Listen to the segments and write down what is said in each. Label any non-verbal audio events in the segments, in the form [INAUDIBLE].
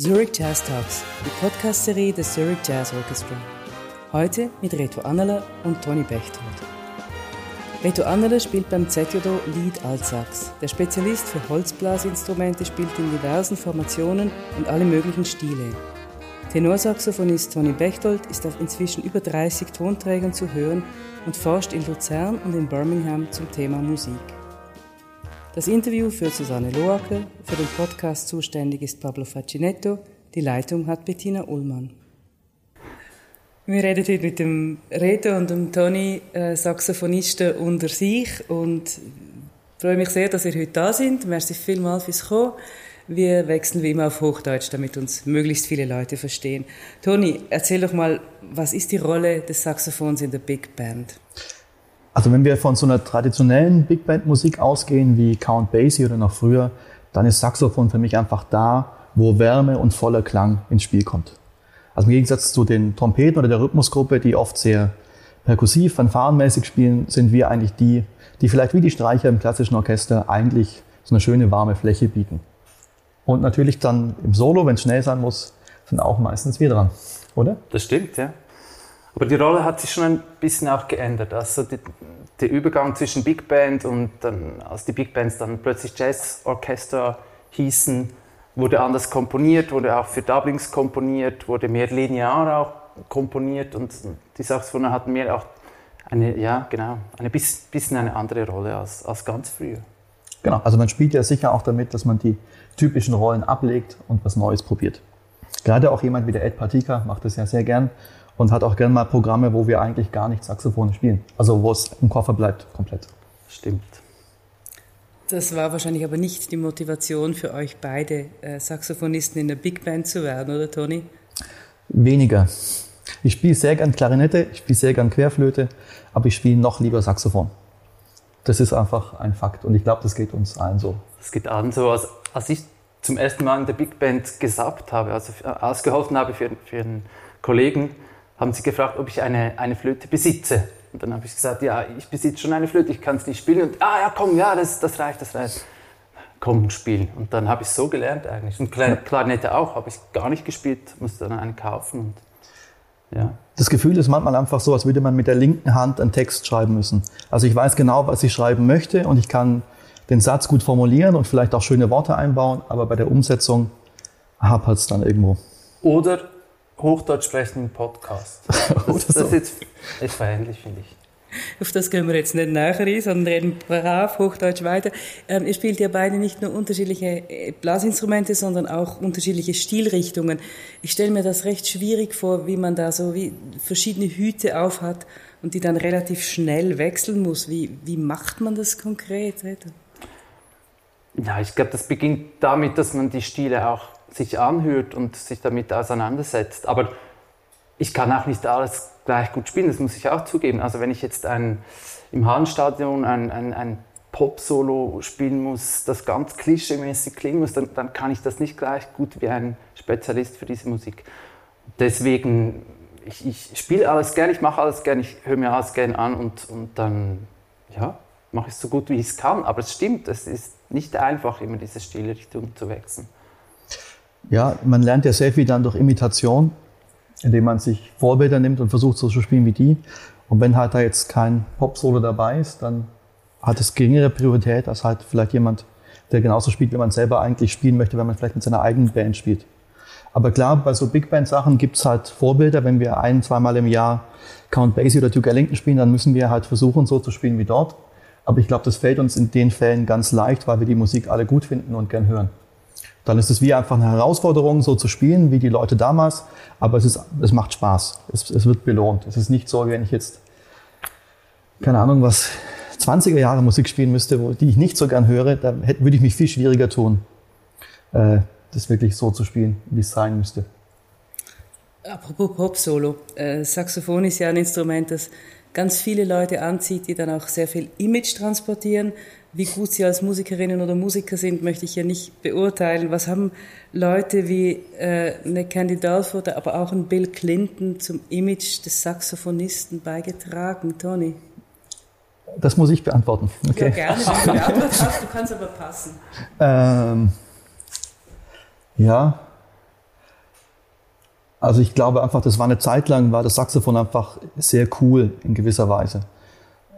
Zurich Jazz Talks, die Podcast-Serie des Zurich Jazz Orchestra. Heute mit Reto Anneler und Toni Bechtold. Reto Anneler spielt beim ZJO Lead Altsax. Der Spezialist für Holzblasinstrumente spielt in diversen Formationen und alle möglichen Stile. Tenorsaxophonist Toni Bechtold ist auf inzwischen über 30 Tonträgern zu hören und forscht in Luzern und in Birmingham zum Thema Musik. Das Interview führt Susanne Loacker, für den Podcast zuständig ist Pablo Facinetto, die Leitung hat Bettina Ullmann. Wir reden heute mit dem Reto und dem Toni, äh, Saxophonisten unter sich und freue mich sehr, dass ihr heute da sind. Merci vielmals fürs Kommen. Wir wechseln wie immer auf Hochdeutsch, damit uns möglichst viele Leute verstehen. Toni, erzähl doch mal, was ist die Rolle des Saxophons in der Big Band? Also wenn wir von so einer traditionellen Big Band Musik ausgehen, wie Count Basie oder noch früher, dann ist Saxophon für mich einfach da, wo Wärme und voller Klang ins Spiel kommt. Also im Gegensatz zu den Trompeten oder der Rhythmusgruppe, die oft sehr perkussiv, fanfarenmäßig spielen, sind wir eigentlich die, die vielleicht wie die Streicher im klassischen Orchester eigentlich so eine schöne warme Fläche bieten. Und natürlich dann im Solo, wenn es schnell sein muss, sind auch meistens wir dran, oder? Das stimmt, ja. Aber die Rolle hat sich schon ein bisschen auch geändert. Also die, der Übergang zwischen Big Band und dann, als die Big Bands dann plötzlich Jazzorchester hießen, wurde anders komponiert, wurde auch für Doublings komponiert, wurde mehr linear auch komponiert und die Saxophone hatten mehr auch eine, ja, genau, eine bisschen eine andere Rolle als, als ganz früher. Genau, also man spielt ja sicher auch damit, dass man die typischen Rollen ablegt und was Neues probiert. Gerade auch jemand wie der Ed Partika macht das ja sehr gern und hat auch gerne mal Programme, wo wir eigentlich gar nicht Saxophone spielen. Also wo es im Koffer bleibt, komplett. Stimmt. Das war wahrscheinlich aber nicht die Motivation für euch beide, äh, Saxophonisten in der Big Band zu werden, oder Toni? Weniger. Ich spiele sehr gern Klarinette, ich spiele sehr gern Querflöte, aber ich spiele noch lieber Saxophon. Das ist einfach ein Fakt und ich glaube, das geht uns allen so. Es geht allen so. Als, als ich zum ersten Mal in der Big Band gesappt habe, also ausgeholfen habe für, für einen Kollegen, haben sie gefragt, ob ich eine, eine Flöte besitze. Und dann habe ich gesagt, ja, ich besitze schon eine Flöte, ich kann es nicht spielen. Und, ah ja, komm, ja, das, das reicht, das reicht. Komm, spielen. Und dann habe ich es so gelernt eigentlich. Und Klarinette auch, habe ich gar nicht gespielt, musste dann eine kaufen. Und, ja. Das Gefühl ist manchmal einfach so, als würde man mit der linken Hand einen Text schreiben müssen. Also ich weiß genau, was ich schreiben möchte und ich kann den Satz gut formulieren und vielleicht auch schöne Worte einbauen, aber bei der Umsetzung hapert es dann irgendwo. Oder Hochdeutsch sprechenden Podcast. [LAUGHS] Das, das ist jetzt ist verähnlich, finde ich. Auf das gehen wir jetzt nicht nachher ein, sondern reden brav Hochdeutsch weiter. Ähm, ihr spielt ja beide nicht nur unterschiedliche äh, Blasinstrumente, sondern auch unterschiedliche Stilrichtungen. Ich stelle mir das recht schwierig vor, wie man da so wie verschiedene Hüte aufhat und die dann relativ schnell wechseln muss. Wie, wie macht man das konkret? Ja, ich glaube, das beginnt damit, dass man die Stile auch sich anhört und sich damit auseinandersetzt. Aber ich kann auch nicht alles gleich gut spielen, das muss ich auch zugeben. Also wenn ich jetzt ein, im Hallenstadion ein, ein, ein Pop-Solo spielen muss, das ganz klischeemäßig klingen muss, dann, dann kann ich das nicht gleich gut wie ein Spezialist für diese Musik. Deswegen, ich, ich spiele alles gern, ich mache alles gern, ich höre mir alles gern an und, und dann, ja, mache ich es so gut wie ich es kann. Aber es stimmt, es ist nicht einfach, immer diese Stilrichtung zu wechseln. Ja, man lernt ja sehr viel dann durch Imitation, indem man sich Vorbilder nimmt und versucht so zu spielen wie die. Und wenn halt da jetzt kein Pop-Solo dabei ist, dann hat es geringere Priorität als halt vielleicht jemand, der genauso spielt, wie man selber eigentlich spielen möchte, wenn man vielleicht mit seiner eigenen Band spielt. Aber klar, bei so Big Band-Sachen gibt's halt Vorbilder. Wenn wir ein, zweimal im Jahr Count Basie oder Duke Ellington spielen, dann müssen wir halt versuchen, so zu spielen wie dort. Aber ich glaube, das fällt uns in den Fällen ganz leicht, weil wir die Musik alle gut finden und gern hören. Dann ist es wie einfach eine Herausforderung, so zu spielen, wie die Leute damals. Aber es, ist, es macht Spaß. Es, es wird belohnt. Es ist nicht so, wie wenn ich jetzt, keine Ahnung, was 20er Jahre Musik spielen müsste, wo, die ich nicht so gern höre, da hätte, würde ich mich viel schwieriger tun, äh, das wirklich so zu spielen, wie es sein müsste. Apropos Pop-Solo. Äh, Saxophon ist ja ein Instrument, das ganz viele Leute anzieht, die dann auch sehr viel Image transportieren. Wie gut sie als Musikerinnen oder Musiker sind, möchte ich ja nicht beurteilen. Was haben Leute wie äh, eine Candy Dalford, aber auch ein Bill Clinton zum Image des Saxophonisten beigetragen, Tony? Das muss ich beantworten. Okay. Ja, gerne, wenn du beantwortet hast, du kannst aber passen. [LAUGHS] Ähm, ja, Also ich glaube einfach, das war eine Zeit lang, war das Saxophon einfach sehr cool in gewisser Weise.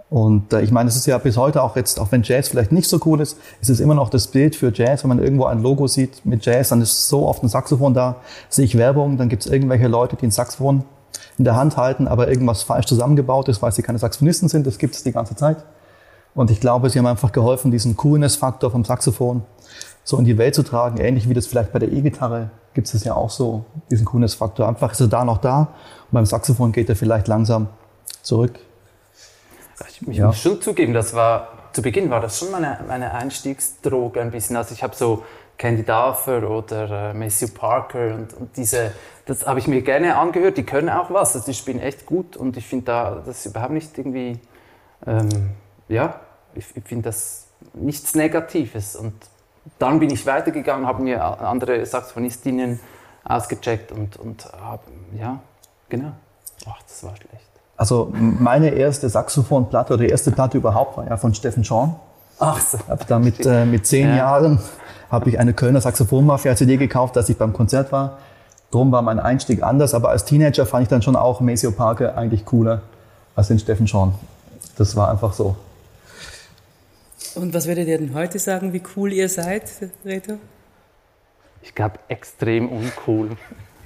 Und äh, ich meine, es ist ja bis heute auch jetzt, auch wenn Jazz vielleicht nicht so cool ist, ist es immer noch das Bild für Jazz. Wenn man irgendwo ein Logo sieht mit Jazz, dann ist so oft ein Saxophon da. Sehe ich Werbung, dann gibt es irgendwelche Leute, die ein Saxophon in der Hand halten, aber irgendwas falsch zusammengebaut ist, weil sie keine Saxophonisten sind. Das gibt es die ganze Zeit. Und ich glaube, sie haben einfach geholfen, diesen Coolness-Faktor vom Saxophon so in die Welt zu tragen. Ähnlich wie das vielleicht bei der E-Gitarre gibt es ja auch so, diesen Coolness-Faktor. Einfach ist er da noch da und beim Saxophon geht er vielleicht langsam zurück. Ich, ich ja. muss schon zugeben, das war, zu Beginn war das schon meine, meine Einstiegsdroge ein bisschen. Also ich habe so Candy Duffer oder äh, Matthew Parker und, und diese, das habe ich mir gerne angehört, die können auch was, also die spielen echt gut und ich finde da, das ist überhaupt nicht irgendwie, ähm, ja, ich, ich finde das nichts Negatives und dann bin ich weitergegangen, habe mir andere Saxophonistinnen ausgecheckt und, und habe, ja, genau. Ach, das war schlecht. Also meine erste Saxophonplatte oder die erste Platte überhaupt war ja von Steffen Schorn. Ach so. Hab da mit, äh, mit zehn ja. Jahren habe ich eine Kölner Saxophonmafia-CD gekauft, als ich beim Konzert war. Drum war mein Einstieg anders, aber als Teenager fand ich dann schon auch Maceo Parker eigentlich cooler als den Steffen Schorn. Das war einfach so. Und was würdet ihr denn heute sagen, wie cool ihr seid, Reto? Ich glaube, extrem uncool.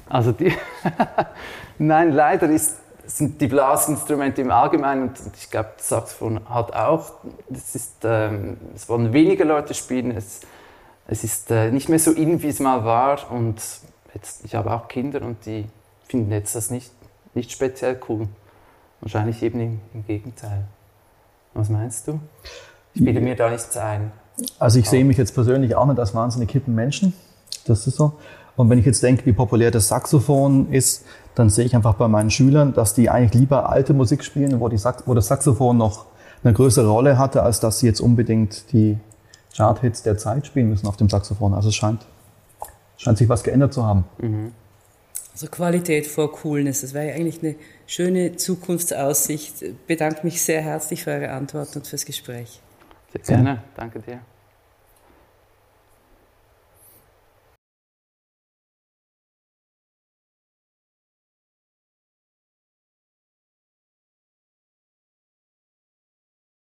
Also die [LAUGHS] Nein, leider ist, sind die Blasinstrumente im Allgemeinen, und ich glaube, das Saxophon hat auch, es, ist, ähm, es wollen weniger Leute spielen, es, es ist äh, nicht mehr so in, wie es mal war. Und jetzt, ich habe auch Kinder und die finden jetzt das nicht, nicht speziell cool. Wahrscheinlich eben im, im Gegenteil. Was meinst du? Ich bilde mir da nichts ein. Also ich sehe mich jetzt persönlich auch nicht als wahnsinnig hippen Menschen. Das ist so. Und wenn ich jetzt denke, wie populär das Saxophon ist, dann sehe ich einfach bei meinen Schülern, dass die eigentlich lieber alte Musik spielen, wo, die Sax wo das Saxophon noch eine größere Rolle hatte, als dass sie jetzt unbedingt die Chart-Hits der Zeit spielen müssen auf dem Saxophon. Also es scheint, scheint sich was geändert zu haben. Mhm. Also Qualität vor Coolness, das wäre ja eigentlich eine schöne Zukunftsaussicht. Ich bedanke mich sehr herzlich für eure Antworten und fürs Gespräch. Gerne, danke dir.